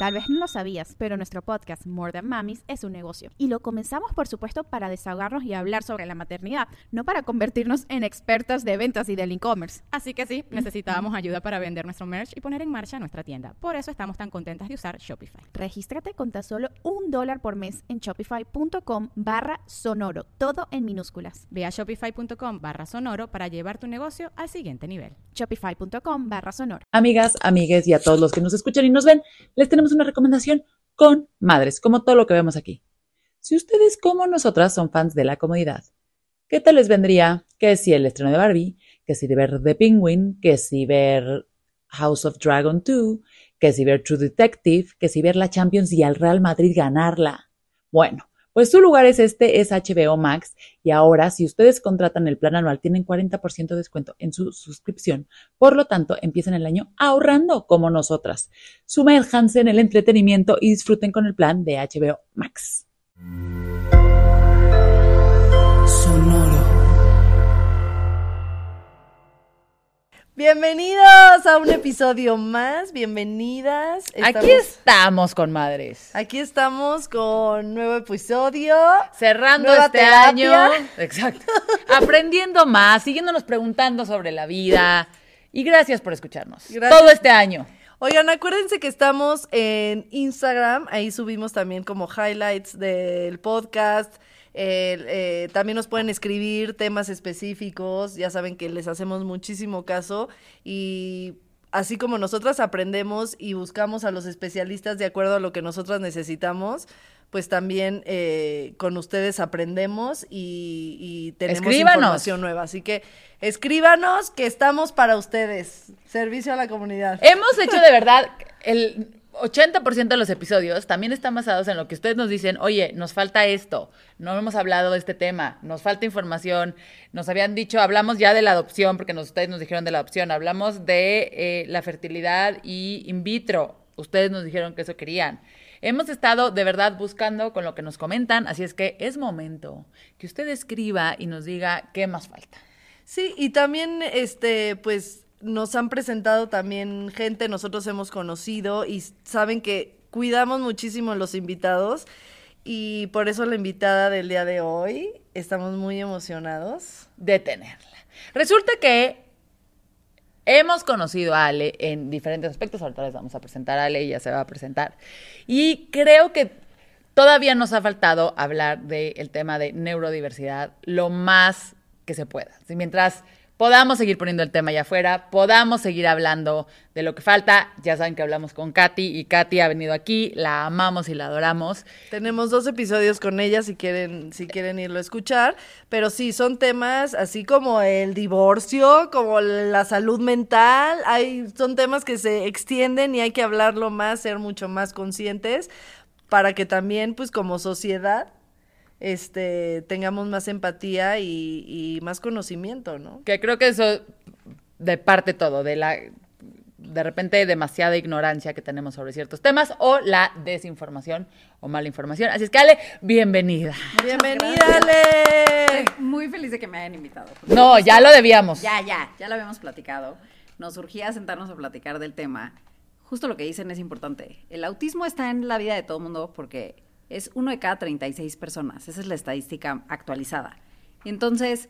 Tal vez no lo sabías, pero nuestro podcast More Than Mamis es un negocio. Y lo comenzamos, por supuesto, para desahogarnos y hablar sobre la maternidad, no para convertirnos en expertas de ventas y del e-commerce. Así que sí, necesitábamos ayuda para vender nuestro merch y poner en marcha nuestra tienda. Por eso estamos tan contentas de usar Shopify. Regístrate con tan solo un dólar por mes en shopify.com barra sonoro, todo en minúsculas. Ve a shopify.com barra sonoro para llevar tu negocio al siguiente nivel. Shopify.com barra sonoro. Amigas, amigues y a todos los que nos escuchan y nos ven, les tenemos una recomendación con madres, como todo lo que vemos aquí. Si ustedes como nosotras son fans de la comodidad, ¿qué tal les vendría que si el estreno de Barbie, que si de ver The Penguin, que si ver House of Dragon 2, que si ver True Detective, que si ver la Champions y al Real Madrid ganarla? Bueno, pues su lugar es este, es HBO Max. Y ahora, si ustedes contratan el plan anual, tienen 40% de descuento en su suscripción. Por lo tanto, empiezan el año ahorrando como nosotras. Sumérjanse en el entretenimiento y disfruten con el plan de HBO Max. Bienvenidos a un episodio más, bienvenidas. Aquí estamos con madres. Aquí estamos con nuevo episodio. Cerrando este terapia. año. Exacto. Aprendiendo más, siguiéndonos preguntando sobre la vida. Y gracias por escucharnos. Gracias. Todo este año. Oigan, acuérdense que estamos en Instagram, ahí subimos también como highlights del podcast. Eh, eh, también nos pueden escribir temas específicos, ya saben que les hacemos muchísimo caso y así como nosotras aprendemos y buscamos a los especialistas de acuerdo a lo que nosotras necesitamos, pues también eh, con ustedes aprendemos y, y tenemos Escríbanos. información nueva. Así que escríbanos que estamos para ustedes. Servicio a la comunidad. Hemos hecho de verdad el 80% de los episodios también están basados en lo que ustedes nos dicen, oye, nos falta esto, no hemos hablado de este tema, nos falta información, nos habían dicho, hablamos ya de la adopción, porque nos- ustedes nos dijeron de la adopción, hablamos de eh, la fertilidad y in vitro, ustedes nos dijeron que eso querían. Hemos estado de verdad buscando con lo que nos comentan, así es que es momento que usted escriba y nos diga qué más falta. Sí, y también, este, pues, nos han presentado también gente, nosotros hemos conocido y saben que cuidamos muchísimo los invitados y por eso la invitada del día de hoy, estamos muy emocionados. de tenerla. Resulta que hemos conocido a Ale en diferentes aspectos. Ahorita les vamos a presentar a Ale, ella se va a presentar. Y creo que todavía nos ha faltado hablar del tema de neurodiversidad lo más que se pueda. Mientras podamos seguir poniendo el tema allá afuera, podamos seguir hablando de lo que falta. Ya saben que hablamos con Katy y Katy ha venido aquí, la amamos y la adoramos. Tenemos dos episodios con ella si quieren, si quieren irlo a escuchar, pero sí, son temas así como el divorcio, como la salud mental, hay, son temas que se extienden y hay que hablarlo más, ser mucho más conscientes para que también, pues como sociedad, este, tengamos más empatía y, y más conocimiento, ¿no? Que creo que eso de parte todo, de la de repente demasiada ignorancia que tenemos sobre ciertos temas o la desinformación o mala información. Así es que Ale, bienvenida. Bienvenida, Ale. Estoy muy feliz de que me hayan invitado. No, ya lo debíamos. Ya, ya, ya lo habíamos platicado. Nos surgía sentarnos a platicar del tema. Justo lo que dicen es importante. El autismo está en la vida de todo el mundo porque es uno de cada 36 personas. Esa es la estadística actualizada. Entonces,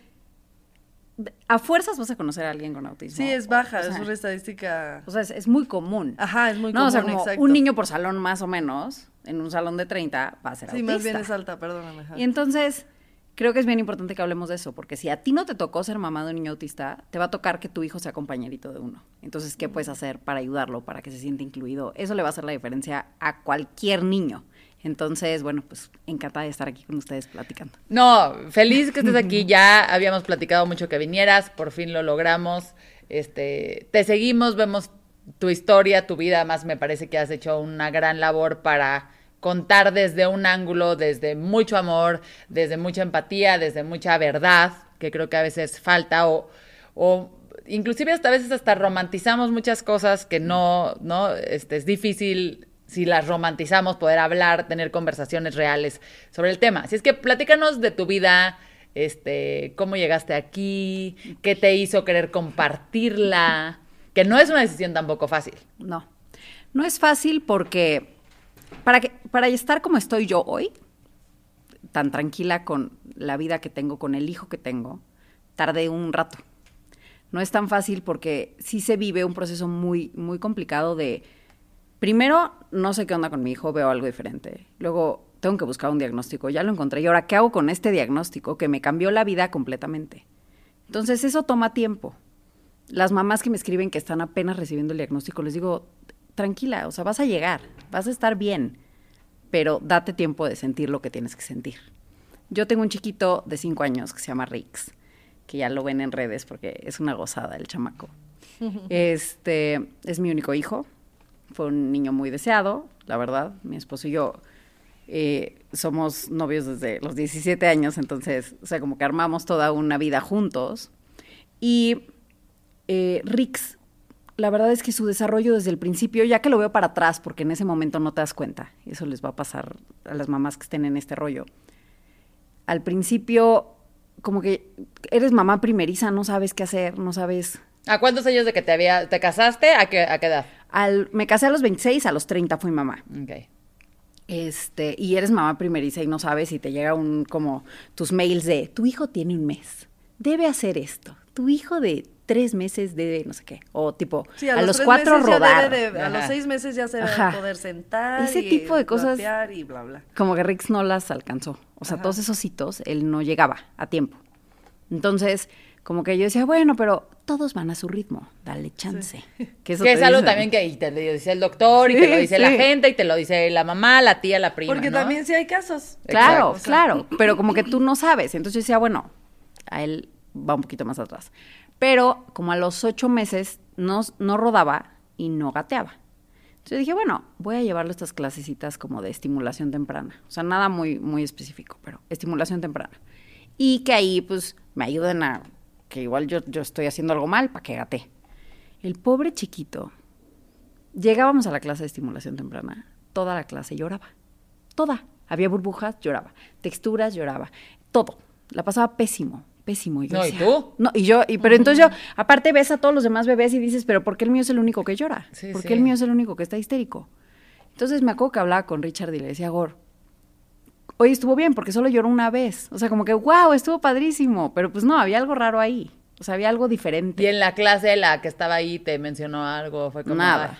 a fuerzas vas a conocer a alguien con autismo. Sí, es baja, O sea, es una estadística. o sea, es, es muy común. Ajá, es muy no, o sea, común, como exacto. un niño por salón más o menos, en un salón de 30, va a ser Sí, autista. más bien es alta, perdóname. ajá. Y entonces, creo que es bien importante que hablemos de eso, porque si a ti no te tocó ser mamá de un niño autista, te va a tocar que tu hijo sea compañerito de uno. Entonces, ¿qué puedes hacer para ayudarlo, para que se sienta incluido? Eso le va a hacer la diferencia a cualquier niño. Entonces, bueno, pues encantada de estar aquí con ustedes platicando. No, feliz que estés aquí. Ya habíamos platicado mucho que vinieras, por fin lo logramos. Este, te seguimos, vemos tu historia, tu vida, además me parece que has hecho una gran labor para contar desde un ángulo, desde mucho amor, desde mucha empatía, desde mucha verdad, que creo que a veces falta o, o inclusive hasta a veces hasta romantizamos muchas cosas que no, no, este, es difícil si las romantizamos poder hablar, tener conversaciones reales sobre el tema. Así es que platícanos de tu vida, este, cómo llegaste aquí, qué te hizo querer compartirla, que no es una decisión tampoco fácil. No. No es fácil porque para, que, para estar como estoy yo hoy, tan tranquila con la vida que tengo, con el hijo que tengo, tardé un rato. No es tan fácil porque sí se vive un proceso muy, muy complicado de, primero, no sé qué onda con mi hijo, veo algo diferente. Luego, tengo que buscar un diagnóstico, ya lo encontré. Y ahora, ¿qué hago con este diagnóstico que me cambió la vida completamente? Entonces, eso toma tiempo. Las mamás que me escriben que están apenas recibiendo el diagnóstico, les digo, tranquila, o sea, vas a llegar, vas a estar bien, pero date tiempo de sentir lo que tienes que sentir. Yo tengo un chiquito de cinco años que se llama Rix, que ya lo ven en redes porque es una gozada el chamaco. Este es mi único hijo, fue un niño muy deseado, la verdad. Mi esposo y yo eh, somos novios desde los 17 años, entonces, o sea, como que armamos toda una vida juntos. Y eh, Rix, la verdad es que su desarrollo desde el principio, ya que lo veo para atrás, porque en ese momento no te das cuenta, eso les va a pasar a las mamás que estén en este rollo. Al principio, como que eres mamá primeriza, no sabes qué hacer, no sabes... ¿A cuántos años de que te había, te casaste? ¿A qué, a qué edad? Al, me casé a los 26, a los 30 fui mamá. Ok. Este, y eres mamá primeriza y no sabes y te llega un como tus mails de tu hijo tiene un mes, debe hacer esto, tu hijo de tres meses debe no sé qué, o tipo Sí, a, los cuatro rodar. de- a los seis meses ya se debe Ajá. poder sentar. Ese y tipo de cosas- rapear Y bla, bla. Como que Rix no las alcanzó. O sea, todos esos hitos, él no llegaba a tiempo. Entonces, como que yo decía, bueno, pero todos van a su ritmo, dale chance. Que, eso Que te es algo dicen. también que y te lo dice el doctor y te lo dice la gente y te lo dice la mamá, la tía, la prima, Porque ¿no? también sí hay casos. Claro, Exacto. Claro, pero como que tú no sabes. Entonces yo decía, bueno, a él va un poquito más atrás. Pero como a los ocho meses no, no rodaba y no gateaba. Entonces dije, bueno, voy a llevarlo a estas clasecitas como de estimulación temprana. O sea, nada muy, muy específico, pero estimulación temprana. Y que ahí, pues, me ayuden a que igual yo, yo estoy haciendo algo mal para que gate. El pobre chiquito, llegábamos a la clase de estimulación temprana, toda la clase lloraba. Toda. Había burbujas, lloraba. Texturas, lloraba. Todo. La pasaba pésimo, pésimo. yo No, ¿y tú? No, y yo, y, pero entonces yo, aparte ves a todos los demás bebés y dices, pero ¿por qué el mío es el único que llora? Sí, ¿Por qué sí. el mío es el único que está histérico? Entonces me acuerdo que hablaba con Richard y le decía, Gor, oye, estuvo bien porque solo lloró una vez. O sea, como que, wow, estuvo padrísimo. Pero pues no, había algo raro ahí. O sea, había algo diferente. Y en la clase la que estaba ahí te mencionó algo, fue como Nada,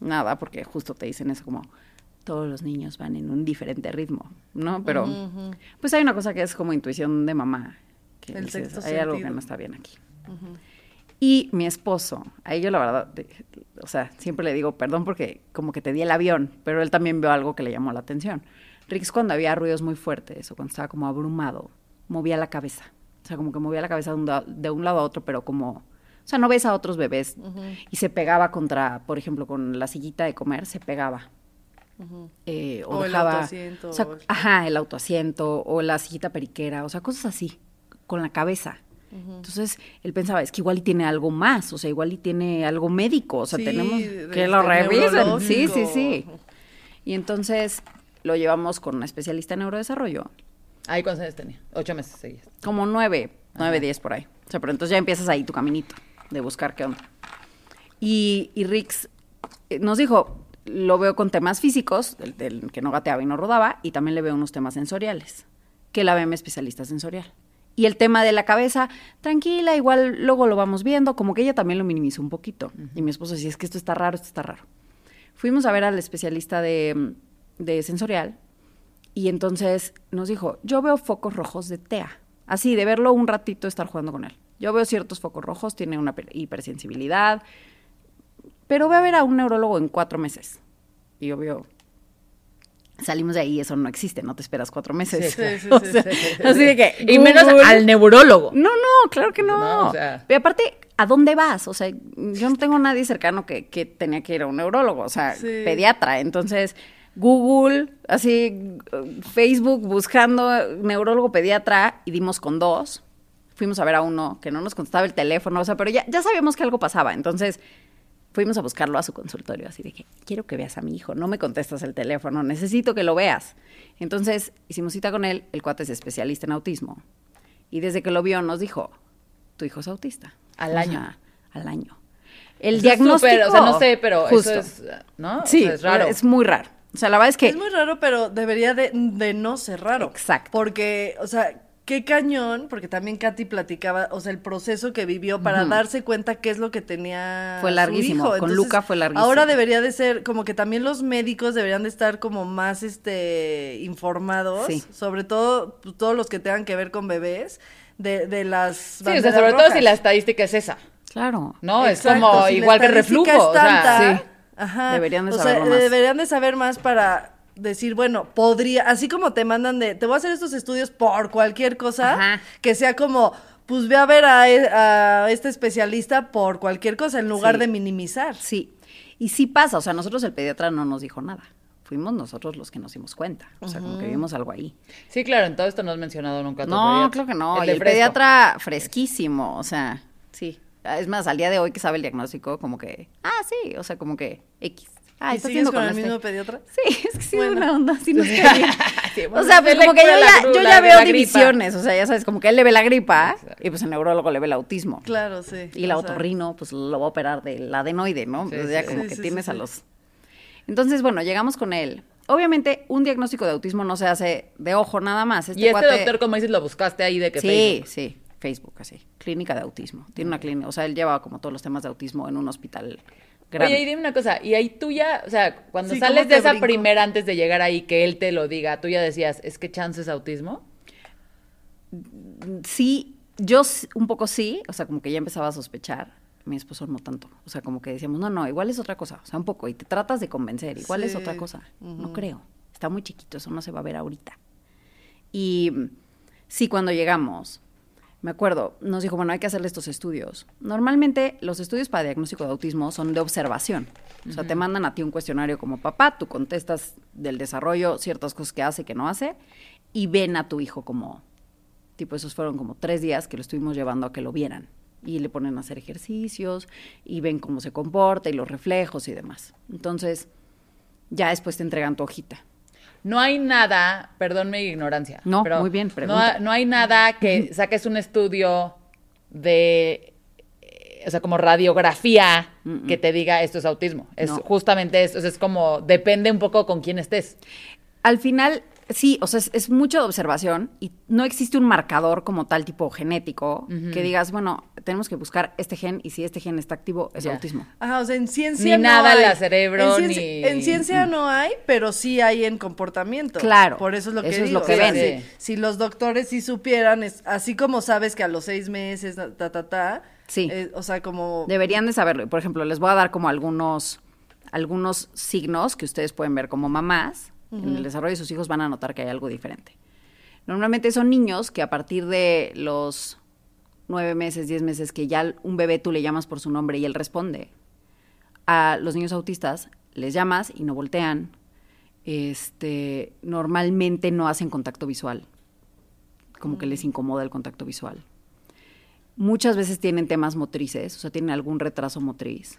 nada, porque justo te dicen eso como todos los niños van en un diferente ritmo, ¿no? Pero pues hay una cosa que es como intuición de mamá, que El dices, hay algo que no está bien aquí. Y mi esposo, a yo la verdad, de- o sea, siempre le digo perdón porque como que te di el avión, pero él también vio algo que le llamó la atención. Rix cuando había ruidos muy fuertes o cuando estaba como abrumado, movía la cabeza. O sea, como que movía la cabeza de un, da- de un lado a otro, pero como... O sea, no ves a otros bebés y se pegaba contra, por ejemplo, con la sillita de comer, se pegaba. Eh, o, O el dejaba, autoasiento, o sea, o el- ajá, el autoasiento o la sillita periquera, o sea, cosas así, con la cabeza. Entonces, él pensaba, es que igual y tiene algo más, o sea, igual y tiene algo médico, o sea, Sí, tenemos que lo este, revisen. Sí, sí, sí. Y entonces lo llevamos con una especialista en neurodesarrollo, Ahí cuántos años tenía, ocho meses seguías. como nueve, nueve, diez por ahí. O sea, pero entonces ya empiezas ahí tu caminito de buscar qué onda. Y, y Rix eh, nos dijo, lo veo con temas físicos, del, del que no gateaba y no rodaba, y también le veo unos temas sensoriales, que la VM especialista sensorial. Y el tema de la cabeza, tranquila, igual luego lo vamos viendo, como que ella también lo minimizó un poquito. Y mi esposo decía, es que esto está raro, esto está raro. Fuimos a ver al especialista de, de sensorial y entonces nos dijo, yo veo focos rojos de TEA. Así, de verlo un ratito, estar jugando con él. Yo veo ciertos focos rojos, tiene una per- hipersensibilidad, pero voy a ver a un neurólogo en cuatro meses. Y yo veo, salimos de ahí, eso no existe, no te esperas cuatro meses. Sí, sí, sí, sea. Así de que... Y menos al neurólogo. no, no, claro que no. No, o sea. Pero aparte, ¿a dónde vas? O sea, yo no tengo nadie cercano que, que tenía que ir a un neurólogo, o sea, Sí. pediatra. Entonces, Google, así, Facebook buscando neurólogo pediatra y dimos con dos. Fuimos a ver a uno que no nos contestaba el teléfono, o sea, pero ya, ya sabíamos que algo pasaba. Entonces, fuimos a buscarlo a su consultorio, así de que quiero que veas a mi hijo, no me contestas el teléfono, necesito que lo veas. Entonces hicimos cita con él, el cuate es especialista en autismo. Y desde que lo vio nos dijo, tu hijo es autista. Al O año. sea, al año. El Eso es diagnóstico... o sea, no sé, pero Justo. eso es, ¿no? O Sí, sea, es raro. es muy raro. O sea, la verdad es que... Es muy raro, pero debería de, de no ser raro. Exacto. Porque, o sea, qué cañón, porque también Katy platicaba, o sea, el proceso que vivió para darse cuenta qué es lo que tenía Fue su larguísimo, hijo. con Luca fue larguísimo. Ahora debería de ser, como que también los médicos deberían de estar como más, este, informados, Sí. sobre todo pues, todos los que tengan que ver con bebés, de, de las Sí, o sea, sobre todo si la estadística es esa, Claro. ¿no? Exacto, es como si la igual que reflujo, es o sea, tanta, sí. Ajá, Deberían de o sea, más. deberían de saber más para decir, bueno, podría, así como te mandan de, te voy a hacer estos estudios por cualquier cosa, Ajá. que sea como, pues ve a ver a, e- a este especialista por cualquier cosa, en lugar Sí. de minimizar. Sí. Y sí pasa, o sea, nosotros el pediatra no nos dijo nada. Fuimos nosotros los que nos dimos cuenta. O sea, como que vimos algo ahí. Sí, claro, en todo esto no has mencionado nunca a tu No, pediatra. creo que no. El y el pediatra fresquísimo, o sea, sí. Es más, al día de hoy que sabe el diagnóstico, como que, ah, sí, o sea, como que X. Ah, ¿Y está sigues haciendo con con el este. mismo pediatra? Sí, es que sí Bueno. una onda, sí nos. Sí, O sea, pues como que yo ya, yo ya veo divisiones, o sea, ya sabes, como que él le ve la gripa y pues el neurólogo le ve el autismo. Claro, sí. Y la o sea, otorrino, pues lo va a operar del adenoide, ¿no? Sí, sí. como que tienes a los... Entonces, bueno, llegamos con él. Obviamente, un diagnóstico de autismo no se hace de ojo nada más. Este y este cuate- doctor, como dices, lo buscaste ahí de que Sí, Facebook. sí, Facebook, así. Clínica de autismo. Tiene una clínica, o sea, él lleva como todos los temas de autismo en un hospital grande. Oye, y dime una cosa, y ahí tú ya, o sea, cuando Sí, sales ¿cómo de esa primera antes de llegar ahí, que él te lo diga, tú ya decías, ¿es que chance es autismo? Sí, yo un poco sí, o sea, como que ya empezaba a sospechar. Mi esposo no tanto. O sea, como que decíamos, no, no, igual es otra cosa. O sea, un poco. Y te tratas de convencer, igual es otra cosa. No creo. Está muy chiquito, eso no se va a ver ahorita. Y mm, sí, cuando llegamos, me acuerdo, nos dijo, bueno, hay que hacerle estos estudios. Normalmente los estudios para diagnóstico de autismo son de observación. O sea, te mandan a ti un cuestionario como papá, tú contestas del desarrollo ciertas cosas que hace, que no hace, y ven a tu hijo como, tipo, esos fueron como tres días que lo estuvimos llevando a que lo vieran. Y le ponen a hacer ejercicios, y ven cómo se comporta, y los reflejos y demás. Entonces, ya después te entregan tu hojita. No hay nada, perdón mi ignorancia. No, pero muy bien, no, pregunta. ha- no hay nada que saques un estudio de, eh, o sea, como radiografía que te diga esto es autismo. Es No. justamente eso, o sea, es como, depende un poco con quién estés. Al final, sí, o sea, es, es mucho de observación y no existe un marcador como tal tipo genético que digas, bueno, tenemos que buscar este gen y si este gen está activo es autismo. Ajá, o sea, en ciencia Ni no nada en hay. la cerebro, en ciencia, ni- En ciencia no hay, pero sí hay en comportamiento. Claro, Por eso es lo que eso es digo. lo que o sea, ven. Si, si los doctores sí supieran, es, así como sabes que a los seis meses, ta, ta, ta, Sí. eh, o sea, como... Deberían de saberlo. Por ejemplo, les voy a dar como algunos, algunos signos que ustedes pueden ver como mamás. En el desarrollo de sus hijos van a notar que hay algo diferente. Normalmente son niños que a partir de los nueve meses, diez meses, que ya un bebé tú le llamas por su nombre y él responde. A los niños autistas les llamas y no voltean. Este, normalmente no hacen contacto visual. Como que les incomoda el contacto visual. Muchas veces tienen temas motrices, o sea, tienen algún retraso motriz.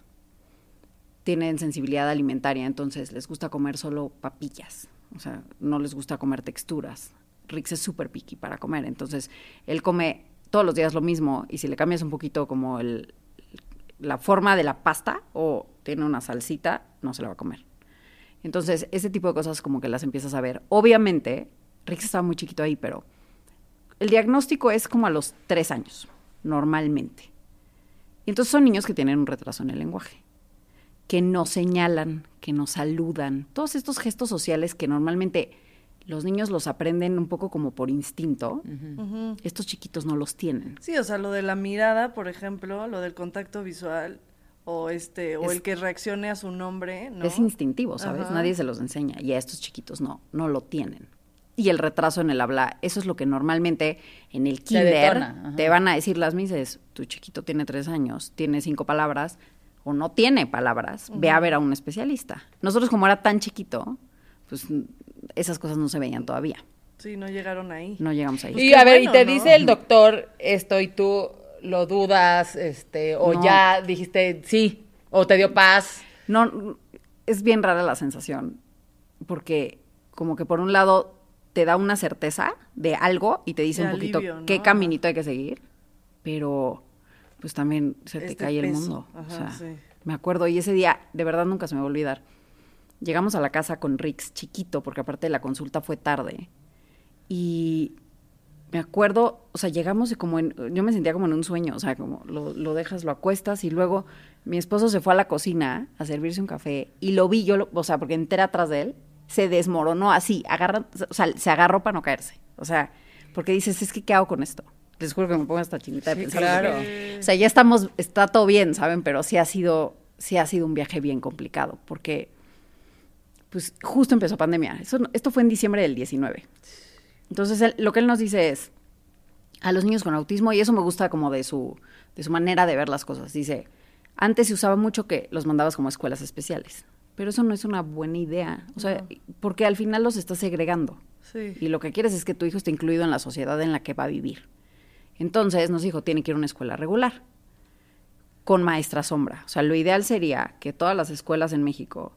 Tienen sensibilidad alimentaria, entonces les gusta comer solo papillas. O sea, no les gusta comer texturas. Rix es súper picky para comer, entonces él come todos los días lo mismo y si le cambias un poquito como el, la forma de la pasta o tiene una salsita, no se la va a comer. Entonces, ese tipo de cosas como que las empiezas a ver. Obviamente, Rix estaba muy chiquito ahí, pero el diagnóstico es como a los tres años, normalmente. Y entonces son niños que tienen un retraso en el lenguaje, que no señalan, que no saludan, todos estos gestos sociales que normalmente los niños los aprenden un poco como por instinto, estos chiquitos no los tienen. Sí, o sea, lo de la mirada, por ejemplo, lo del contacto visual, o este, o Es- el que reaccione a su nombre, ¿no? Es instintivo, ¿sabes? Ajá. Nadie se los enseña y a estos chiquitos no, no lo tienen. Y el retraso en el habla, eso es lo que normalmente en el kinder te van a decir las mises, tu chiquito tiene tres años, tiene cinco palabras o no tiene palabras, ve a ver a un especialista. Nosotros como era tan chiquito, pues esas cosas no se veían todavía, Sí, no llegaron ahí. no llegamos ahí. Pues y qué a ver, bueno, y te ¿no? dice el doctor esto y tú lo dudas, este, o No. ya dijiste sí, o te dio paz. No, es bien rara la sensación, porque como que por un lado te da una certeza de algo y te dice De un poquito alivio, ¿no? qué caminito hay que seguir, pero pues también se te Este cae el mundo. o Ajá, sea, sí. me acuerdo, y ese día, de verdad nunca se me va a olvidar. Llegamos a la casa con Rix chiquito, porque aparte la consulta fue tarde. Y me acuerdo, o sea, llegamos y como en, yo me sentía como en un sueño, o sea, como lo, lo dejas, lo acuestas y luego mi esposo se fue a la cocina a servirse un café y lo vi yo, lo- o sea, porque entré atrás de él, se desmoronó así, agarra, o sea, se agarró para no caerse, o sea, porque dices, es que ¿qué hago con esto? Les juro que me pongo hasta chinita de Sí, pensar. claro. O sea, ya estamos, está todo bien, ¿saben? Pero sí ha sido, sí ha sido un viaje bien complicado, porque pues justo empezó pandemia. Eso, esto fue en diciembre del 19. Entonces, él- lo que él nos dice es, a los niños con autismo, y eso me gusta como de su, de su manera de ver las cosas, dice, antes se usaba mucho que los mandabas como a escuelas especiales, pero eso no es una buena idea, o sea, porque al final los estás segregando. Sí. Y lo que quieres es que tu hijo esté incluido en la sociedad en la que va a vivir. Entonces nos dijo, tiene que ir a una escuela regular, con maestra sombra. O sea, lo ideal sería que todas las escuelas en México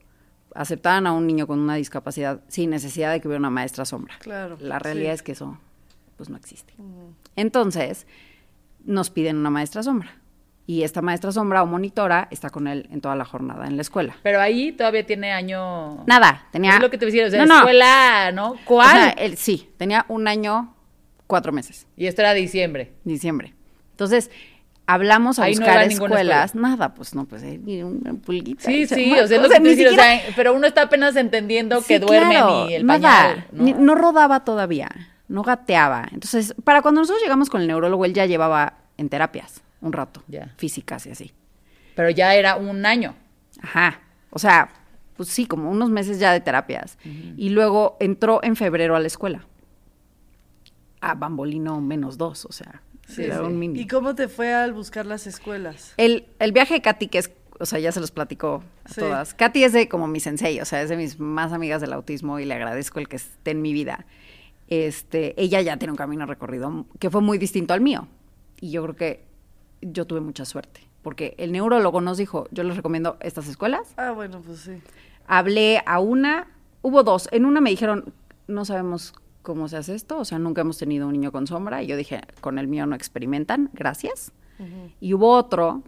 aceptaran a un niño con una discapacidad sin necesidad de que hubiera una maestra sombra. Claro, La realidad sí. es que eso pues no existe. Entonces, nos piden una maestra sombra. Y esta maestra sombra o monitora está con él en toda la jornada en la escuela. Pero ahí todavía tiene año. Nada, tenía... Es lo que te decía, o sea, No, no. escuela, ¿no? O ¿Cuál? sea, él sí, tenía un año, cuatro meses. y esto era diciembre. diciembre. Entonces, hablamos a Ahí no buscar ninguna escuelas. Nada, pues no, pues eh, una pulguita. Sí, sí, o sea, es lo que o sea, pero uno está apenas entendiendo que Sí, duerme claro, ni el nada, pañal. ¿no? ni- no rodaba todavía, no gateaba. Entonces, para cuando nosotros llegamos con el neurólogo, él ya llevaba en terapias un rato, Ya. físicas y así. Pero ya era un año. Ajá. O sea, pues sí, como unos meses ya de terapias. Y luego entró en febrero a la escuela. A Bambolino menos dos, o sea, Sí, era sí. un mini. ¿Y cómo te fue al buscar las escuelas? El, el viaje de Katy, que es, o sea, ya se los platico a Sí. todas. Katy es de como mi sensei, o sea, es de mis más amigas del autismo y le agradezco el que esté en mi vida. Este, ella ya tiene un camino recorrido que fue muy distinto al mío. Y yo creo que yo tuve mucha suerte, porque el neurólogo nos dijo, yo les recomiendo estas escuelas. Ah, bueno, pues sí. Hablé a una, hubo dos. En una me dijeron, no sabemos cómo se hace esto, o sea, nunca hemos tenido un niño con sombra. Y yo dije, con el mío no experimentan, gracias. Y hubo otro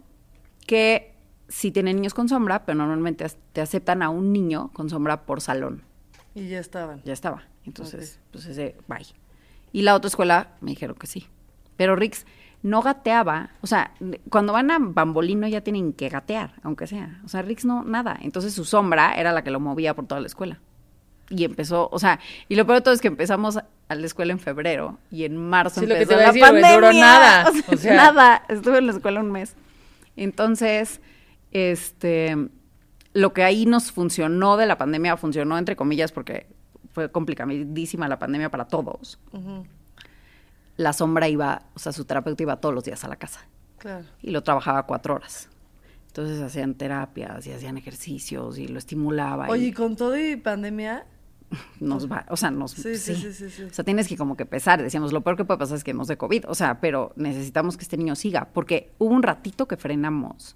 que sí tiene niños con sombra, pero normalmente te aceptan a un niño con sombra por salón. Y ya estaban. Ya estaba. Entonces, pues ese, bye. Y la otra escuela me dijeron que sí. Pero Rix no gateaba. O sea, cuando van a Bambolino ya tienen que gatear, aunque sea. O sea, Rix no, nada. Entonces su sombra era la que lo movía por toda la escuela. Y empezó, o sea, y lo peor de todo es que empezamos a la escuela en febrero y en marzo Sí, lo que empezó te la decir, pandemia. duró nada. O sea, O sea- nada. Estuve en la escuela un mes. Entonces, este, lo que ahí nos funcionó de la pandemia, funcionó entre comillas porque fue complicadísima la pandemia para todos. La sombra iba, o sea, su terapeuta iba todos los días a la casa Claro. y lo trabajaba cuatro horas. Entonces hacían terapias y hacían ejercicios y lo estimulaba. Oye, ¿y con todo y pandemia? Nos va, o sea, nos Sí, sí, sí, sí, sí. O sea, tienes que como que pesar. Decíamos, lo peor que puede pasar es que nos dé COVID. O sea, pero necesitamos que este niño siga. Porque hubo un ratito que frenamos.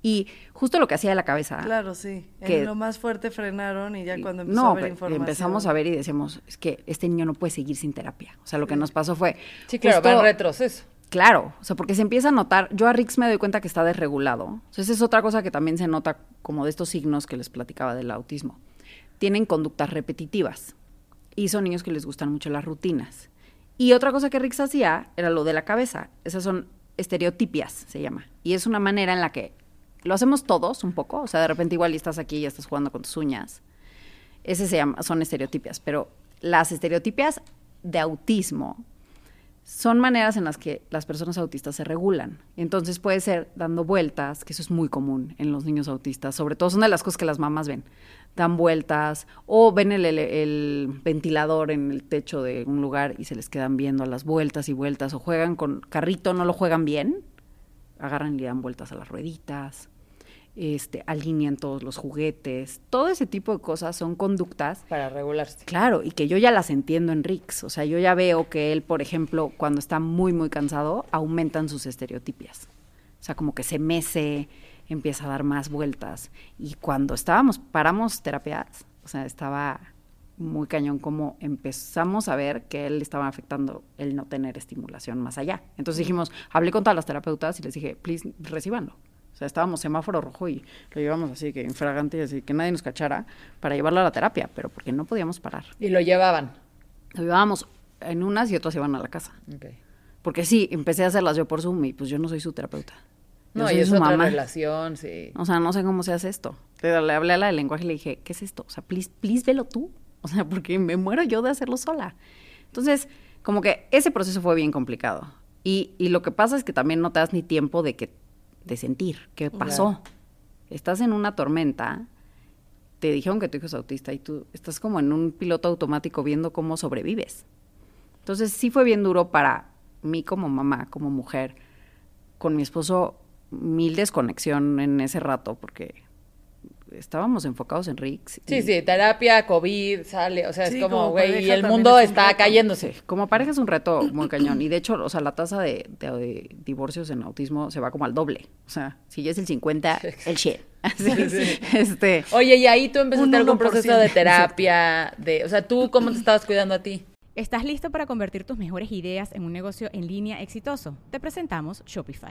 Y justo lo que hacía de la cabeza. Claro, sí. que- En lo más fuerte frenaron y ya cuando empezó no, a haber pero información. empezamos a ver y decíamos, es que este niño no puede seguir sin terapia. O sea, lo que nos pasó fue... Sí, claro, justo- va en retroceso. Claro, o sea, porque se empieza a notar, yo a Rix me doy cuenta que está desregulado. O sea, esa es otra cosa que también se nota como de estos signos que les platicaba del autismo. Tienen conductas repetitivas y son niños que les gustan mucho las rutinas. Y otra cosa que Rix hacía era lo de la cabeza. Esas son estereotipias, se llama. Y es una manera en la que lo hacemos todos un poco. O sea, de repente igual estás aquí y estás jugando con tus uñas. Ese se llama, son estereotipias. Pero las estereotipias de autismo son maneras en las que las personas autistas se regulan. Entonces puede ser dando vueltas, que eso es muy común en los niños autistas, sobre todo son de las cosas que las mamás ven. Dan vueltas o ven el, el- el ventilador en el techo de un lugar y se les quedan viendo a las vueltas y vueltas o juegan con carrito, no lo juegan bien, agarran y le dan vueltas a las rueditas. Este, alinean todos los juguetes, todo ese tipo de cosas son conductas Para regularse. Claro, y que yo ya las entiendo en Rix. O sea, yo ya veo que él, por ejemplo, cuando está muy, muy cansado, aumentan sus estereotipias. O sea, como que se mece, empieza a dar más vueltas. Y cuando estábamos, paramos terapias, o sea, estaba muy cañón como empezamos a ver que él estaba afectando el no tener estimulación más allá. Entonces dijimos, hablé con todas las terapeutas y les dije, please, recíbanlo. O sea, estábamos semáforo rojo y lo llevamos así, que infragante, así que nadie nos cachara para llevarlo a la terapia, pero porque no podíamos parar. Y lo llevaban. Lo llevábamos en unas y otras iban a la casa. Ok. Porque sí, empecé a hacerlas yo por Zoom y pues yo no soy su terapeuta. Yo No, y es su otra mamá. relación, sí. O sea, no sé cómo se hace esto. Le hablé a la del lenguaje y le dije, ¿qué es esto? O sea, please, please velo tú. O sea, porque me muero yo de hacerlo sola. Entonces, como que ese proceso fue bien complicado. Y, y lo que pasa es que también no te das ni tiempo de que de sentir qué pasó. Estás en una tormenta, te dijeron que tu hijo es autista y tú estás como en un piloto automático viendo cómo sobrevives. Entonces sí fue bien duro para mí como mamá, como mujer, con mi esposo, mil desconexión en ese rato, porque estábamos enfocados en Rix. Sí, y- sí, terapia, COVID, sale, o sea, es Sí, como, como güey, y el mundo es un está reto. cayéndose. Como pareja es un reto muy cañón. Y de hecho, o sea, la tasa de, de- de divorcios en autismo se va como al doble. O sea, si ya es el 50, el shit. Así, Este, Oye, y ahí tú empezaste algún 1%. proceso de terapia, de, o sea, tú cómo te estabas cuidando a ti. ¿Estás listo para convertir tus mejores ideas en un negocio en línea exitoso? Te presentamos Shopify.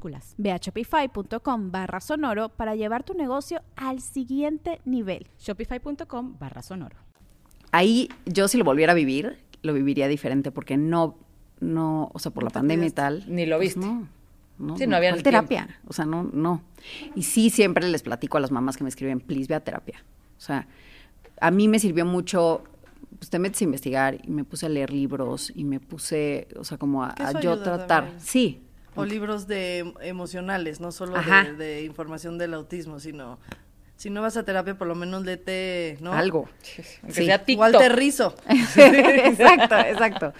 Ve a shopify.com barra sonoro para llevar tu negocio al siguiente nivel. Shopify.com barra sonoro. ahí yo si lo volviera a vivir, lo viviría diferente porque no, no, o sea, por la pandemia y tal. Ni lo pues viste. no, no, Sí, no había ¿cuál el terapia. O sea, no, no. Y sí, siempre les platico a las mamás que me escriben, please ve a terapia. O sea, a mí me sirvió mucho, pues te metes a investigar y me puse a leer libros y me puse, o sea, como a, yo tratar. también. Sí. O libros de em- emocionales, no solo de, de información del autismo, sino si no vas a terapia, por lo menos léete, ¿no? Algo. Aunque Sí. sea TikTok. Walter Rizzo. exacto, exacto.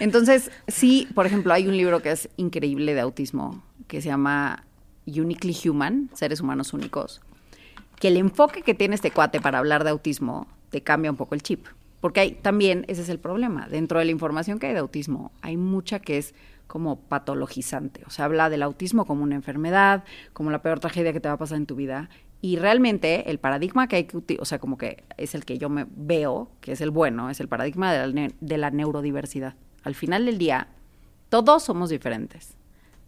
Entonces, sí, por ejemplo, hay un libro que es increíble de autismo que se llama Uniquely Human, Seres Humanos Únicos, que el enfoque que tiene este cuate para hablar de autismo te cambia un poco el chip. Porque hay, también ese es el problema. Dentro de la información que hay de autismo, hay mucha que es como patologizante. O sea, habla del autismo como una enfermedad, como la peor tragedia que te va a pasar en tu vida. Y realmente el paradigma que hay que o sea, como que es el que yo me veo, que es el bueno, es el paradigma de la, ne- de la neurodiversidad. Al final del día, todos somos diferentes.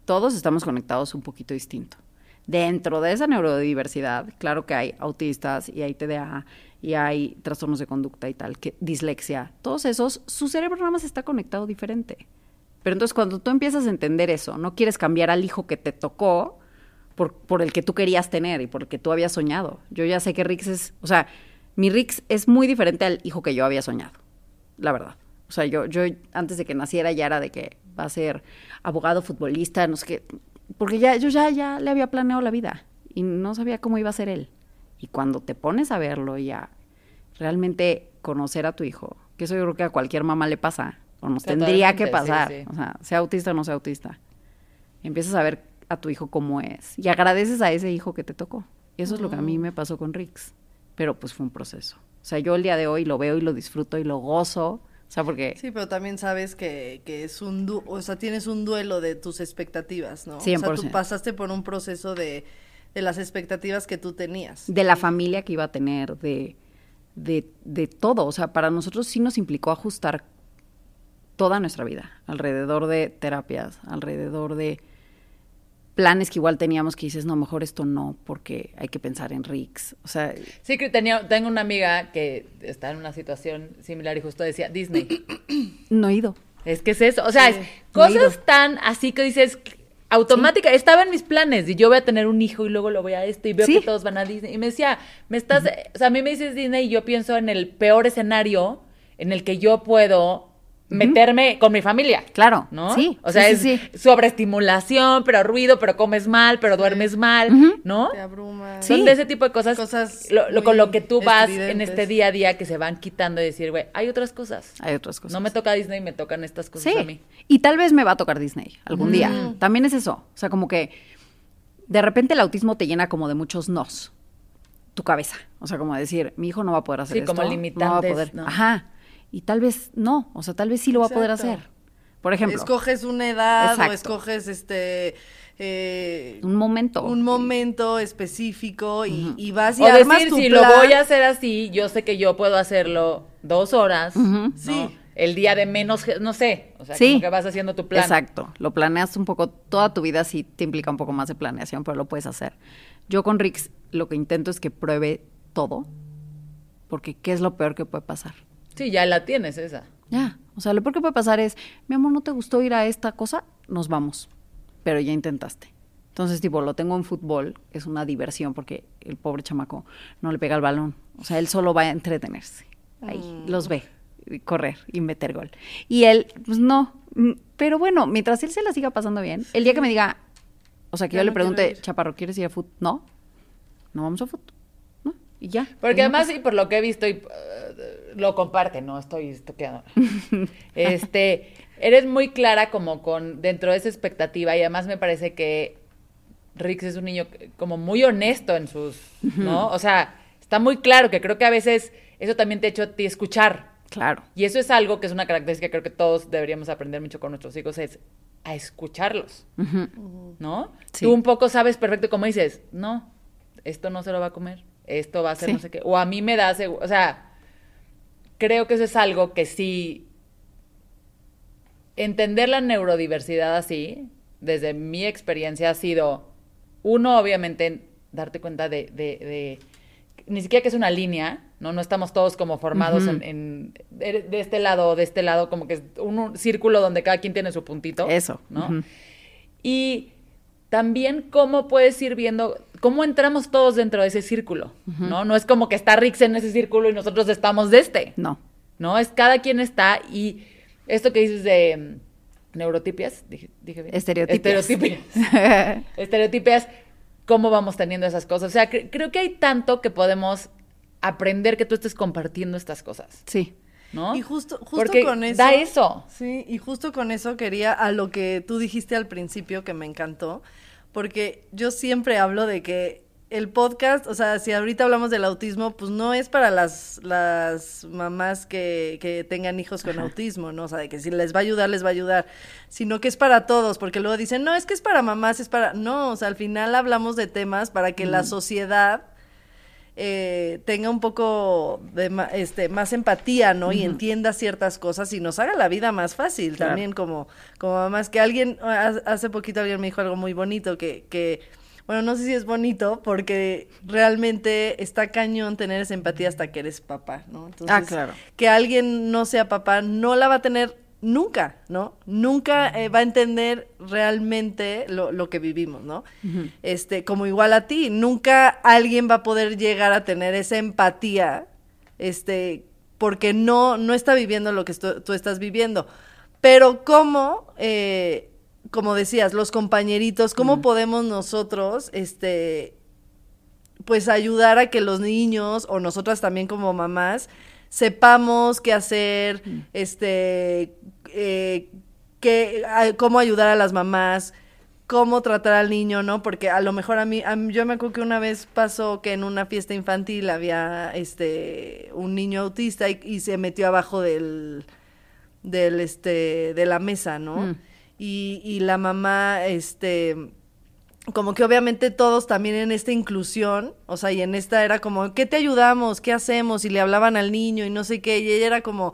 Todos estamos conectados un poquito distinto. Dentro de esa neurodiversidad, claro que hay autistas y hay TDA y hay trastornos de conducta y tal, que dislexia, todos esos, su cerebro nada más está conectado diferente. Pero entonces cuando tú empiezas a entender eso, no quieres cambiar al hijo que te tocó por, por el que tú querías tener y por el que tú habías soñado. Yo ya sé que Rix es, o sea, mi Rix es muy diferente al hijo que yo había soñado, la verdad. O sea, yo, yo antes de que naciera ya era de que va a ser abogado, futbolista, no sé qué, porque ya, yo ya, ya le había planeado la vida y no sabía cómo iba a ser él. Y cuando te pones a verlo y a realmente conocer a tu hijo, que eso yo creo que a cualquier mamá le pasa, o nos tendría que sí, pasar, sí. o sea, sea autista o no sea autista. Empiezas a ver a tu hijo cómo es y agradeces a ese hijo que te tocó. Y eso es lo que a mí me pasó con Rix, pero pues fue un proceso. O sea, yo el día de hoy lo veo y lo disfruto y lo gozo, o sea, porque Sí, pero también sabes que, que es un du o sea, tienes un duelo de tus expectativas, ¿no? O sea, 100%. tú pasaste por un proceso de, de las expectativas que tú tenías. de la familia que iba a tener, de, de, de todo. O sea, para nosotros sí nos implicó ajustar toda nuestra vida alrededor de terapias, alrededor de planes que igual teníamos que dices, no, mejor esto no, porque hay que pensar en Rix. O sea, Sí, que tenía, tengo una amiga que está en una situación similar y justo decía Disney. no he ido. Es que es eso, o sea, Sí. es cosas tan así que dices, automática, estaba en mis planes y yo voy a tener un hijo y luego lo voy a esto y veo Sí. que todos van a Disney y me decía, me estás, o sea, a mí me dices Disney y yo pienso en el peor escenario en el que yo puedo meterme con mi familia. Claro, ¿no? sí, O sea, sí, es sí, sí. sobreestimulación, pero ruido, pero comes mal, pero duermes mal, ¿no? Te abruma. Sí. Son de ese tipo de cosas, Cosas lo- lo- con lo que tú vas en este día a día que se van quitando y decir, güey, hay otras cosas. Hay otras cosas. No me toca Disney, me tocan estas cosas Sí. a mí. Y tal vez me va a tocar Disney algún día. También es eso. O sea, como que de repente el autismo te llena como de muchos nos. Tu cabeza. O sea, como decir, mi hijo no va a poder hacer Sí, esto. como no va a limitantes, poder. ¿no? Ajá. Y tal vez no. O sea, tal vez sí lo va a poder hacer. Por ejemplo, Escoges una edad Exacto. o escoges este eh, un momento. un momento específico y, y vas y O armas decir, tu si plan. lo voy a hacer así, yo sé que yo puedo hacerlo dos horas, ¿no? Sí. El día de menos, no sé, o sea, Sí. como que vas haciendo tu plan. Exacto. Lo planeas un poco, toda tu vida sí te implica un poco más de planeación, pero lo puedes hacer. Yo con Rix lo que intento es que pruebe todo, porque ¿qué es lo peor que puede pasar? Sí, ya la tienes esa. Ya, o sea, lo peor que puede pasar es, mi amor, ¿no te gustó ir a esta cosa? Nos vamos, pero ya intentaste. Entonces, tipo, lo tengo en fútbol, es una diversión porque el pobre chamaco no le pega el balón. O sea, él solo va a entretenerse. Ahí, los ve, y correr y meter gol. Y él, pues no. Mm, Pero bueno, mientras él se la siga pasando bien, el día que me diga, o sea, que yo le no pregunte. Chaparro, ¿quieres ir a fútbol? No, no vamos a fútbol. Y ya. Porque Y además, sí, por lo que he visto, y, eh, lo comparte, no estoy estoqueando. este, eres muy clara como con, dentro de esa expectativa, y además me parece que Rix es un niño como muy honesto en sus, ¿no? O sea, está muy claro que creo que a veces eso también te ha hecho a ti escuchar. Claro. Y eso es algo que es una característica que creo que todos deberíamos aprender mucho con nuestros hijos, es a escucharlos. ¿no? Sí. Tú un poco sabes perfecto cómo dices, no, esto no se lo va a comer, esto va a ser Sí. no sé qué, o a mí me da, o sea, creo que eso es algo que sí, entender la neurodiversidad así, desde mi experiencia ha sido, uno, obviamente, darte cuenta de, de- de- ni siquiera que es una línea, ¿no? No estamos todos como formados en, en- de, de este lado o de este lado, como que es un, un círculo donde cada quien tiene su puntito. Eso, ¿no? Y también cómo puedes ir viendo, cómo entramos todos dentro de ese círculo, ¿no? No es como que está Rix en ese círculo y nosotros estamos de este, No. ¿no? Es cada quien está y esto que dices de mm, neurotipias, dije, dije bien. Estereotipias. Estereotipias. Estereotipias, cómo vamos teniendo esas cosas. O sea, cre- creo que hay tanto que podemos aprender que tú estés compartiendo estas cosas, Sí. ¿no? Y justo, justo Porque con eso. da eso. Sí, y justo con eso quería a lo que tú dijiste al principio que me encantó, porque yo siempre hablo de que el podcast, o sea, si ahorita hablamos del autismo, pues no es para las, las mamás que, que tengan hijos con autismo, ¿no? O sea, de que si les va a ayudar, les va a ayudar, sino que es para todos, porque luego dicen, no, es que es para mamás, es para... No, o sea, al final hablamos de temas para que la sociedad eh, tenga un poco de este, más empatía, ¿no? Y entienda ciertas cosas y nos haga la vida más fácil Claro. también como, como mamás. Que alguien, ha- hace poquito alguien me dijo algo muy bonito, que, que, bueno, no sé si es bonito, porque realmente está cañón tener esa empatía hasta que eres papá, ¿no? Entonces, Ah, claro. que alguien no sea papá no la va a tener nunca, ¿no? Nunca eh, va a entender realmente lo, lo que vivimos, ¿no? Este, como igual a ti, nunca alguien va a poder llegar a tener esa empatía, este, porque no, no está viviendo lo que tú estás viviendo. Pero cómo, eh, como decías, los compañeritos, cómo podemos nosotros, este, pues ayudar a que los niños o nosotras también como mamás sepamos qué hacer, este, eh, qué- cómo ayudar a las mamás, cómo tratar al niño, ¿no? Porque a lo mejor a mí, a mí- yo me acuerdo que una vez pasó que en una fiesta infantil había, este, un niño autista y, y se metió abajo del, del, este, de la mesa, ¿no? Mm. Y, y la mamá, este, como que obviamente todos también en esta inclusión, o sea, y en esta era como, ¿qué te ayudamos? ¿Qué hacemos? Y le hablaban al niño y no sé qué, y ella era como,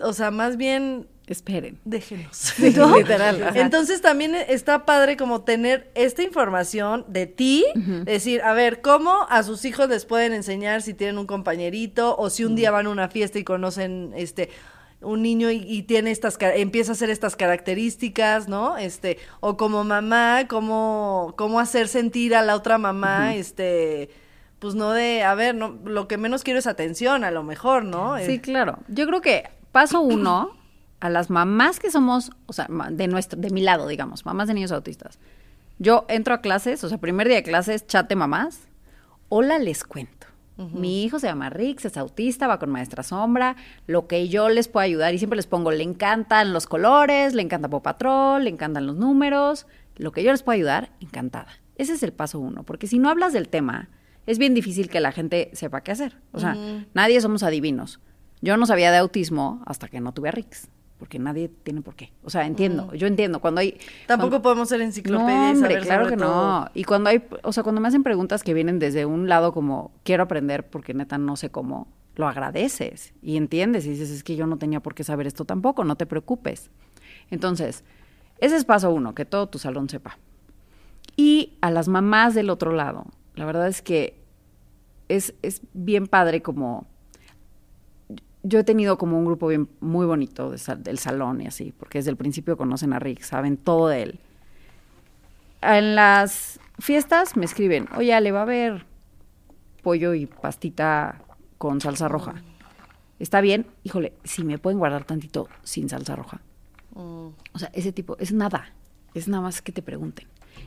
o sea, más bien Esperen. déjenos. literal, ajá. Entonces también está padre como tener esta información de ti, decir, a ver, ¿cómo a sus hijos les pueden enseñar si tienen un compañerito o si un día van a una fiesta y conocen este un niño y, y tiene estas, empieza a hacer estas características, ¿no? Este, o como mamá, cómo, cómo hacer sentir a la otra mamá, este, pues no de, a ver, no, lo que menos quiero es atención, a lo mejor, ¿no? Sí, Eh, claro. Yo creo que paso uno a las mamás que somos, o sea, de nuestro, de mi lado, digamos, mamás de niños autistas. Yo entro a clases, o sea, primer día de clases, chat de mamás. Hola, les cuento. Mi hijo se llama Rix, es autista, va con maestra sombra. Lo que yo les puedo ayudar, y siempre les pongo, le encantan los colores, le encanta Pop Patrol, le encantan los números. Lo que yo les puedo ayudar, encantada. Ese es el paso uno, porque si no hablas del tema, es bien difícil que la gente sepa qué hacer. O sea, nadie somos adivinos. Yo no sabía de autismo hasta que no tuve a Rix, porque nadie tiene por qué. O sea, entiendo, yo entiendo. Cuando hay. Tampoco cuando- podemos ser enciclopedia no, y hombre, saber claro sobre que todo. no. Y cuando hay, o sea, cuando me hacen preguntas que vienen desde un lado como quiero aprender porque neta no sé cómo, lo agradeces y entiendes y dices, es que yo no tenía por qué saber esto tampoco, no te preocupes. Entonces, ese es paso uno, que todo tu salón sepa. Y a las mamás del otro lado, la verdad es que es, es bien padre como yo he tenido como un grupo bien muy bonito de sal- del salón y así, porque desde el principio conocen a Rick, saben todo de él. En las fiestas me escriben, oye, Ale, va a haber pollo y pastita con salsa roja. ¿Está bien? Híjole, si me pueden guardar tantito sin salsa roja. Mm. O sea, ese tipo, es nada. Es nada más que te pregunten.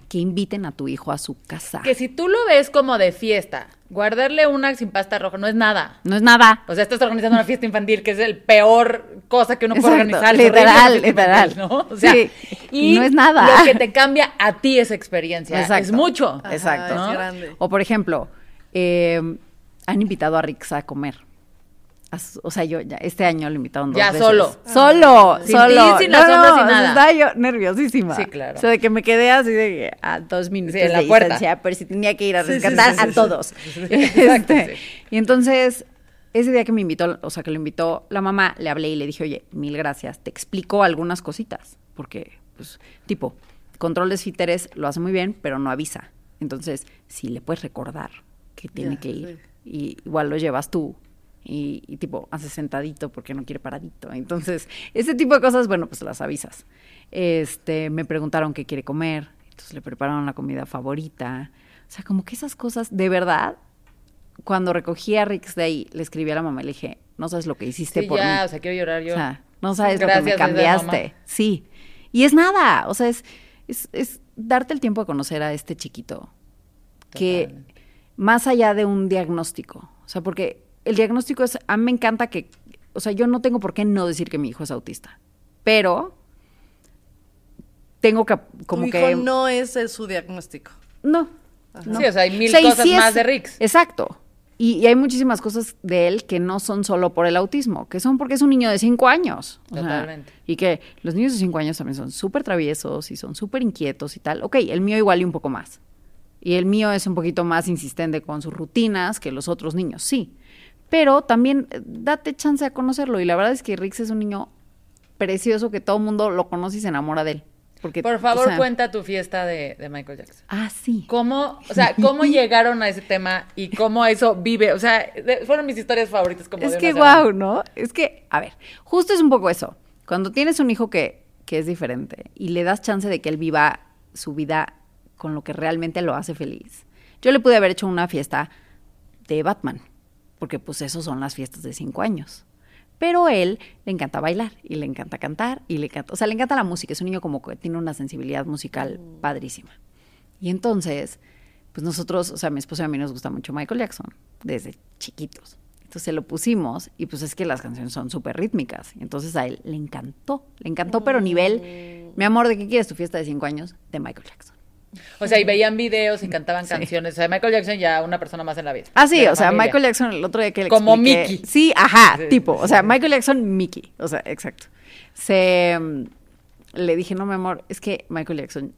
Que inviten a tu hijo a su casa. Que si tú lo ves como de fiesta, guardarle una sin pasta roja no es nada. No es nada. O sea, estás organizando una fiesta infantil, que es el peor cosa que uno puede organizar. literal, literal. infantil, ¿no? O sea, Sí, y no es nada. Lo que te cambia a ti esa experiencia Exacto. es mucho. Ajá, Exacto. es grande. O por ejemplo, eh, han invitado a Rix a comer. O sea, yo ya este año lo invitaron dos Ya, veces. solo. Solo, Sin solo. ti, sin las sombras, sin nada. Estaba yo nerviosísima. Sí, claro. O sea, de que me quedé así de que a dos minutos Sí, en la de puerta. distancia, pero si tenía que ir a rescatar sí, sí, a sí. todos. Exacto, Este, sí. Y entonces, ese día que me invitó, o sea, que lo invitó la mamá, le hablé y le dije, oye, mil gracias, te explico algunas cositas. Porque, pues, tipo, control de esfínteres lo hace muy bien, pero no avisa. Entonces, si le puedes recordar que tiene Ya, que ir, sí. y igual lo llevas tú. Y, y tipo, hace sentadito porque no quiere paradito. Entonces, ese tipo de cosas, bueno, pues las avisas. Este, me preguntaron qué quiere comer, entonces le prepararon la comida favorita. O sea, como que esas cosas, de verdad, cuando recogí a Rix de ahí, le escribí a la mamá y le dije, no sabes lo que hiciste Sí, por ya, mí. o sea, quiero llorar yo. O sea, no sabes lo que me cambiaste. Sí. Y es nada, o sea, es, es, es darte el tiempo de conocer a este chiquito. Que más allá de un diagnóstico, o sea, porque el diagnóstico es, a mí me encanta que, o sea, yo no tengo por qué no decir que mi hijo es autista, pero tengo que, como tu que... hijo no es el- su diagnóstico. No. no. Sí, o sea, hay mil O sea, y cosas sí más es- de Rix. Exacto. Y, y hay muchísimas cosas de él que no son solo por el autismo, que son porque es un niño de cinco años. O sea, Totalmente. y que los niños de cinco años también son súper traviesos y son súper inquietos y tal. Ok, el mío igual y un poco más. Y el mío es un poquito más insistente con sus rutinas que los otros niños, sí. Pero también eh, date chance a conocerlo. Y la verdad es que Rix es un niño precioso que todo el mundo lo conoce y se enamora de él. Porque, Por o favor, sea- cuenta tu fiesta de, de Michael Jackson. Ah, sí. ¿Cómo, o sea, cómo llegaron a ese tema y cómo eso vive? O sea, de- fueron mis historias favoritas como Es de que semana. wow, ¿no? Es que, a ver, justo es un poco eso. Cuando tienes un hijo que, que es diferente y le das chance de que él viva su vida con lo que realmente lo hace feliz. Yo le pude haber hecho una fiesta de Batman, porque pues esos son las fiestas de cinco años. Pero él le encanta bailar y le encanta cantar y le encanta, o sea, le encanta la música. Es un niño como que tiene una sensibilidad musical padrísima. Y entonces, pues nosotros, o sea, mi esposo y a mí nos gusta mucho Michael Jackson desde chiquitos. Entonces se lo pusimos y pues es que las canciones son súper rítmicas. Entonces a él le encantó, le encantó, pero nivel, mi amor, ¿de qué quieres tu fiesta de cinco años? De Michael Jackson. O sea, y veían videos y cantaban Sí. canciones. O sea, Michael Jackson ya una persona más en la vida. Ah, sí, o sea, familia. Michael Jackson el otro día que le Como expliqué- Mickey. Sí, ajá, Sí, tipo, o sea. Michael Jackson, Mickey, o sea, exacto. Se, mm, le dije, no, mi amor, es que Michael Jackson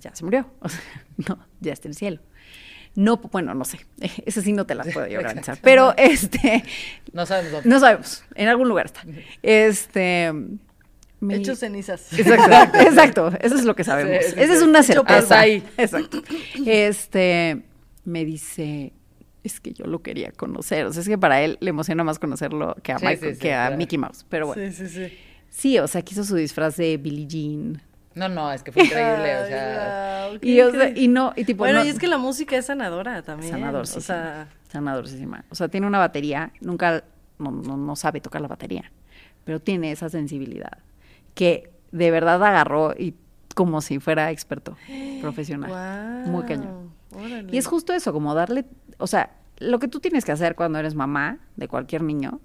ya se murió, o sea, no, ya está en el cielo. No, bueno, no sé, ese sí no te las puedo yo organizar, pero este, No sabemos dónde. no sabemos, en algún lugar está. Este, me- Hecho cenizas. Exacto, exacto, eso es lo que sabemos. Sí, sí, Esa es una certeza. ahí. Exacto. Este, me dice, es que yo lo quería conocer. O sea, es que para él le emociona más conocerlo que a, Sí, Michael- sí, sí, que a claro. Mickey Mouse. Pero bueno. Sí, sí, sí. Sí, o sea, quiso su disfraz de Billie Jean. No, no, es que fue increíble, o sea... Y, o sea, increíble. y no, y tipo, bueno, no- y es que la música es sanadora también. Sanador, O sí, sea, sanadorcísima. O sea, tiene una batería, nunca, no, no, no sabe tocar la batería, pero tiene esa sensibilidad que de verdad agarró y como si fuera experto profesional. Muy cañón. órale. Y es justo eso, como darle, o sea, lo que tú tienes que hacer cuando eres mamá de cualquier niño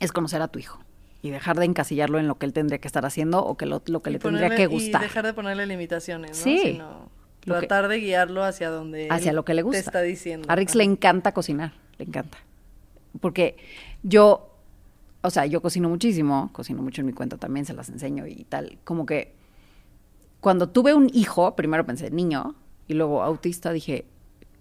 es conocer a tu hijo y dejar de encasillarlo en lo que él tendría que estar haciendo o que lo, lo que Y le tendría que gustar. Y dejar de ponerle limitaciones, ¿no? Sí. Sino Lo que- tratar de guiarlo hacia donde hacia él lo que le gusta. te está diciendo. A Rix le encanta cocinar, le encanta. Porque yo, o sea, yo cocino muchísimo, cocino mucho en mi cuenta también, se las enseño y tal. Como que cuando tuve un hijo, primero pensé niño y luego autista, dije,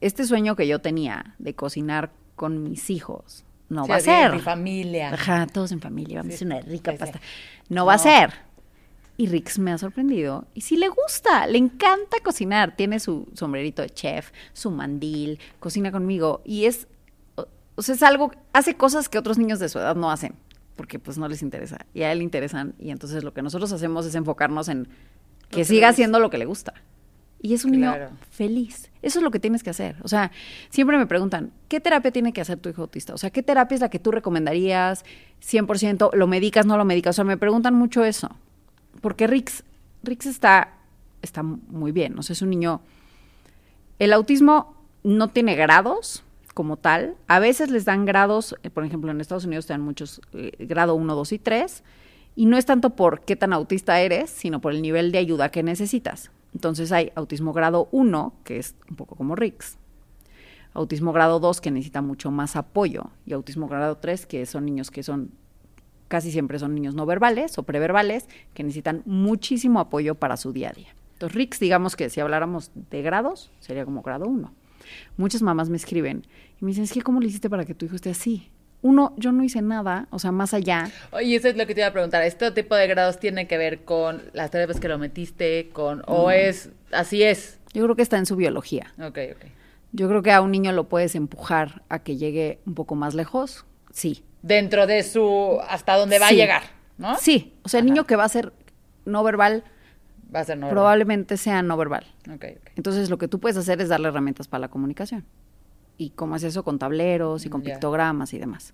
este sueño que yo tenía de cocinar con mis hijos no Sí, va a ser. Mi familia. Ajá, todos en familia, vamos a hacer una rica Sí, pasta. No, va a ser. Y Rix me ha sorprendido. Y sí le gusta, le encanta cocinar. Tiene su sombrerito de chef, su mandil, cocina conmigo. Y es, o sea, es algo, hace cosas que otros niños de su edad no hacen, porque pues no les interesa. Y a él le interesan. Y entonces lo que nosotros hacemos es enfocarnos en que siga haciendo lo que le gusta. Y es un Claro. niño feliz. Eso es lo que tienes que hacer. O sea, siempre me preguntan, ¿qué terapia tiene que hacer tu hijo autista? O sea, ¿qué terapia es la que tú recomendarías 100%? ¿Lo medicas, no lo medicas? O sea, me preguntan mucho eso. Porque Rix, Rix está, está muy bien. O sea, es un niño... El autismo no tiene grados como tal. A veces les dan grados, eh, por ejemplo, en Estados Unidos te dan muchos, eh, grado 1, 2 y 3. Y no es tanto por qué tan autista eres, sino por el nivel de ayuda que necesitas. Entonces hay autismo grado 1, que es un poco como Rix. Autismo grado 2, que necesita mucho más apoyo. Y autismo grado 3, que son niños que son, casi siempre son niños no verbales o preverbales, que necesitan muchísimo apoyo para su día a día. Entonces Rix, digamos que si habláramos de grados, sería como grado 1. Muchas mamás me escriben y me dicen, es que ¿cómo le hiciste para que tu hijo esté así? Uno, yo no hice nada, o sea, más allá. Oye, eso es lo que te iba a preguntar. ¿Este tipo de grados tiene que ver con las terapias que lo metiste, con... o es... así es? Yo creo que está en su biología. Ok, ok. Yo creo que a un niño lo puedes empujar a que llegue un poco más lejos. Sí. Dentro de su... hasta dónde va Sí. a llegar, ¿no? Sí. O sea, el niño que va a ser no verbal Va a ser no probablemente sea no verbal. Entonces, lo que tú puedes hacer es darle herramientas para la comunicación. ¿Y cómo es eso? Con tableros y con Ya. pictogramas y demás.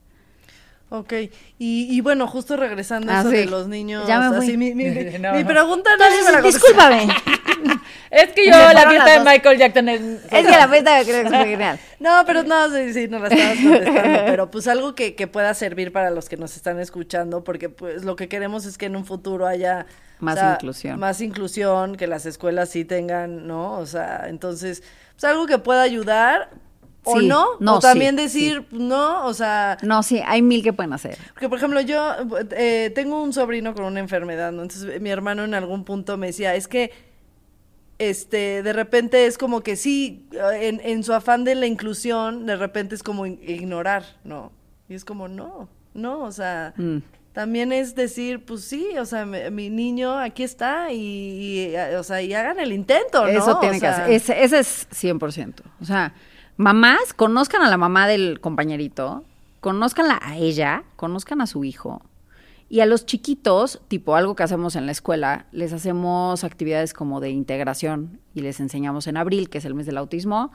Ok, y, y bueno, justo regresando a Ah, eso sí. de los niños, Ya me fui. así, mi, mi, mi- No. mi pregunta me la contestó. discúlpame. Es que yo, la fiesta de. Michael Jackson es... es que la fiesta creo que fue genial. No, pero no, sí, sí, no la estabas contestando, pero pues algo que, que pueda servir para los que nos están escuchando, porque pues lo que queremos es que en un futuro haya o Más sea, inclusión. Más inclusión, que las escuelas sí tengan, ¿no? O sea, entonces, pues algo que pueda ayudar o Sí, no, no, o también sí, decir, no, o sea, No, sí, hay mil que pueden hacer. porque, por ejemplo, yo eh, tengo un sobrino con una enfermedad, ¿no? Entonces, mi hermano en algún punto me decía, es que, este, de repente es como que sí, en, en su afán de la inclusión, de repente es como in- ignorar, ¿no? Y es como, no, no, o sea, Mm. también es decir, pues sí, o sea, me- mi niño aquí está y, y, o sea, y hagan el intento, ¿no? Eso tiene O que sea, hacer. Ese, ese es 100%. O sea, mamás, conozcan a la mamá del compañerito, conozcanla a ella, conozcan a su hijo. Y a los chiquitos, tipo algo que hacemos en la escuela, les hacemos actividades como de integración y les enseñamos en abril, que es el mes del autismo,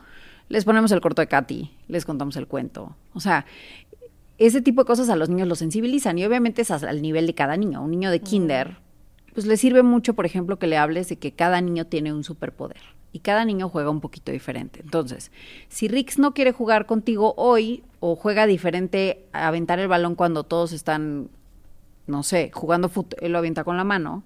les ponemos el corto de Katy, les contamos el cuento. O sea, ese tipo de cosas a los niños los sensibilizan y obviamente es al nivel de cada niño. Un niño de kinder, pues le sirve mucho, por ejemplo, que le hables de que cada niño tiene un superpoder y cada niño juega un poquito diferente. Entonces, si Rix no quiere jugar contigo hoy o juega diferente a aventar el balón cuando todos están, no sé, jugando fútbol, él lo avienta con la mano,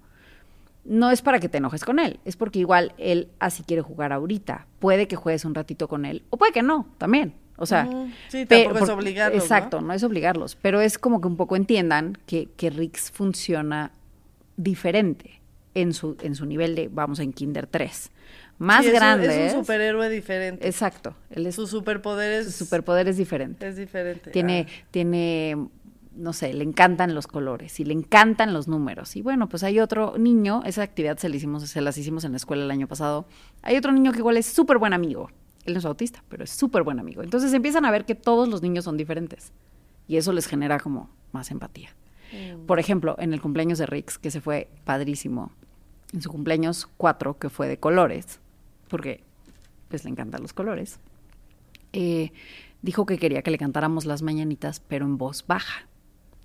no es para que te enojes con él, es porque igual él así quiere jugar ahorita. Puede que juegues un ratito con él o puede que no, también. O sea. Sí, tampoco es obligarlos. Exacto, ¿no? es obligarlos, pero es como que un poco entiendan que, que Rix funciona diferente en su, en su nivel de, vamos, en Kinder 3. Más sí, es un- grande. Es un superhéroe diferente. Exacto, él es, Su superpoder es, su superpoder es diferente. es diferente. Tiene, Ah. tiene, no sé, le encantan los colores y le encantan los números. Y bueno, pues hay otro niño, esa actividad se, la hicimos, se las hicimos en la escuela el año pasado. Hay otro niño que igual es súper buen amigo Él no es autista, pero es súper buen amigo. Entonces empiezan a ver que todos los niños son diferentes. Y eso les genera como más empatía. Por ejemplo, en el cumpleaños de Rix, que se fue padrísimo, en su cumpleaños 4, que fue de colores, porque pues le encantan los colores, eh, dijo que quería que le cantáramos las mañanitas, pero en voz baja.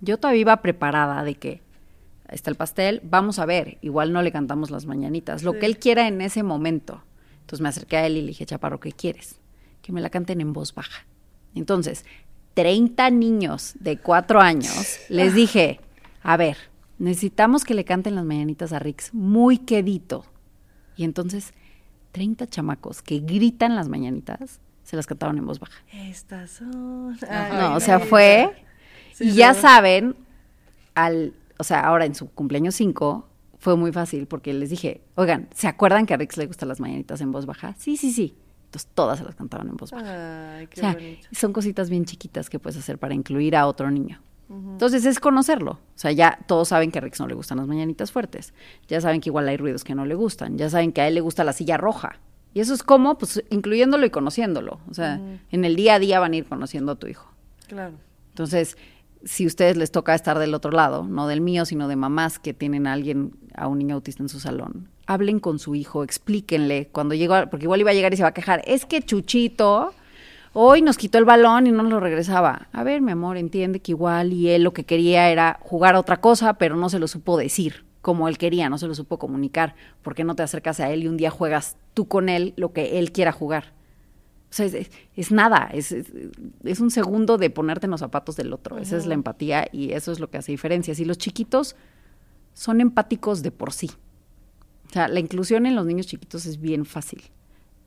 Yo todavía iba preparada de que está el pastel, vamos a ver, igual no le cantamos las mañanitas, lo que él quiera en ese momento. Entonces me acerqué a él y le dije, Chaparro, ¿qué quieres? Que me la canten en voz baja. Entonces, 30 niños de 4 años, les dije, a ver, necesitamos que le canten las mañanitas a Rix muy quedito. Y entonces, 30 chamacos que gritan las mañanitas, se las cantaron en voz baja. Estas son. No, o sea, fue. Y ya saben, al, o sea, ahora en su cumpleaños 5 fue muy fácil porque les dije, oigan, ¿se acuerdan que a Rix le gustan las mañanitas en voz baja? Sí, sí, sí. Entonces todas se las cantaban en voz baja. Ay, qué o sea, bonito. son cositas bien chiquitas que puedes hacer para incluir a otro niño. Entonces es conocerlo. O sea, ya todos saben que a Rix no le gustan las mañanitas fuertes. Ya saben que igual hay ruidos que no le gustan. Ya saben que a él le gusta la silla roja. Y eso es como, pues, incluyéndolo y conociéndolo. O sea, en el día a día van a ir conociendo a tu hijo. Claro. Entonces, si a ustedes les toca estar del otro lado, no del mío, sino de mamás que tienen a alguien, a un niño autista en su salón, hablen con su hijo, explíquenle cuando llegó, porque igual iba a llegar y se va a quejar, es que Chuchito hoy nos quitó el balón y no lo regresaba. A ver, mi amor, entiende que igual y él lo que quería era jugar a otra cosa, pero no se lo supo decir como él quería, no se lo supo comunicar. ¿Por qué no te acercas a él y un día juegas tú con él lo que él quiera jugar? O sea, es, es- nada, es, es, es un segundo de ponerte en los zapatos del otro. Esa es la empatía y eso es lo que hace diferencias. Y los chiquitos son empáticos de por sí. O sea, la inclusión en los niños chiquitos es bien fácil.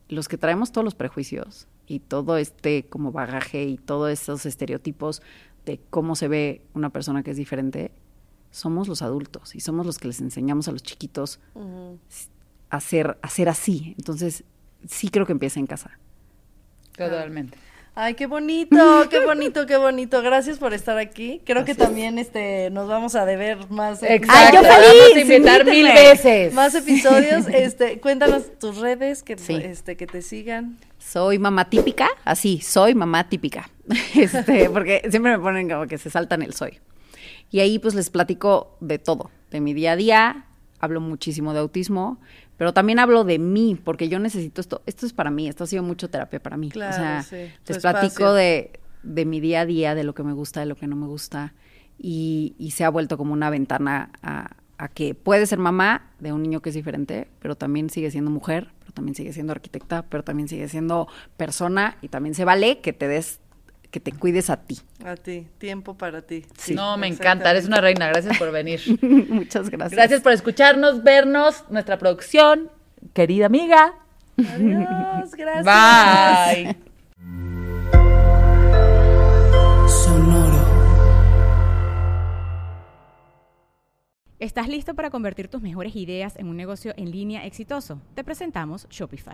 Los que traemos todos los prejuicios y todo este como bagaje y todos esos estereotipos de cómo se ve una persona que es diferente, somos los adultos y somos los que les enseñamos a los chiquitos a ser, a ser así. Entonces, sí creo que empieza en casa. Totalmente. Ay, qué bonito, qué bonito, qué bonito. Gracias por estar aquí. Creo que también este nos vamos a deber más Exacto. Ay, yo Vamos a feliz, invitar mil invítenme. veces. más episodios. Este, cuéntanos tus redes que Sí. este que te sigan. Soy mamá típica, así, soy mamá típica. Este, porque siempre me ponen como que se saltan el soy. Y ahí pues les platico de todo, de mi día a día, hablo muchísimo de autismo, pero también hablo de mí, porque yo necesito esto, esto es para mí, esto ha sido mucho terapia para mí. Claro, o sea, sí, tu les platico de, de mi día a día, de lo que me gusta, de lo que no me gusta, y, y se ha vuelto como una ventana a, a que puede ser mamá de un niño que es diferente, pero también sigue siendo mujer, pero también sigue siendo arquitecta, pero también sigue siendo persona, y también se vale que te des, que te cuides a ti. A ti, tiempo para ti. no, me encanta, eres una reina, gracias por venir. Muchas gracias. Gracias por escucharnos, vernos, nuestra producción, querida amiga. Adiós, gracias. Bye. ¿Estás listo para convertir tus mejores ideas en un negocio en línea exitoso? Te presentamos Shopify.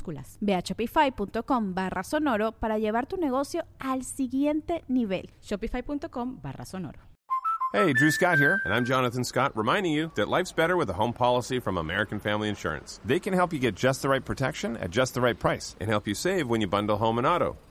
minúsculas. Ve a shopify.com barra sonoro para llevar tu negocio al siguiente nivel. Shopify.com barra sonoro. Hey, Drew Scott here, and I'm Jonathan Scott, reminding you that life's better with a home policy from American Family Insurance. They can help you get just the right protection at just the right price and help you save when you bundle home and auto.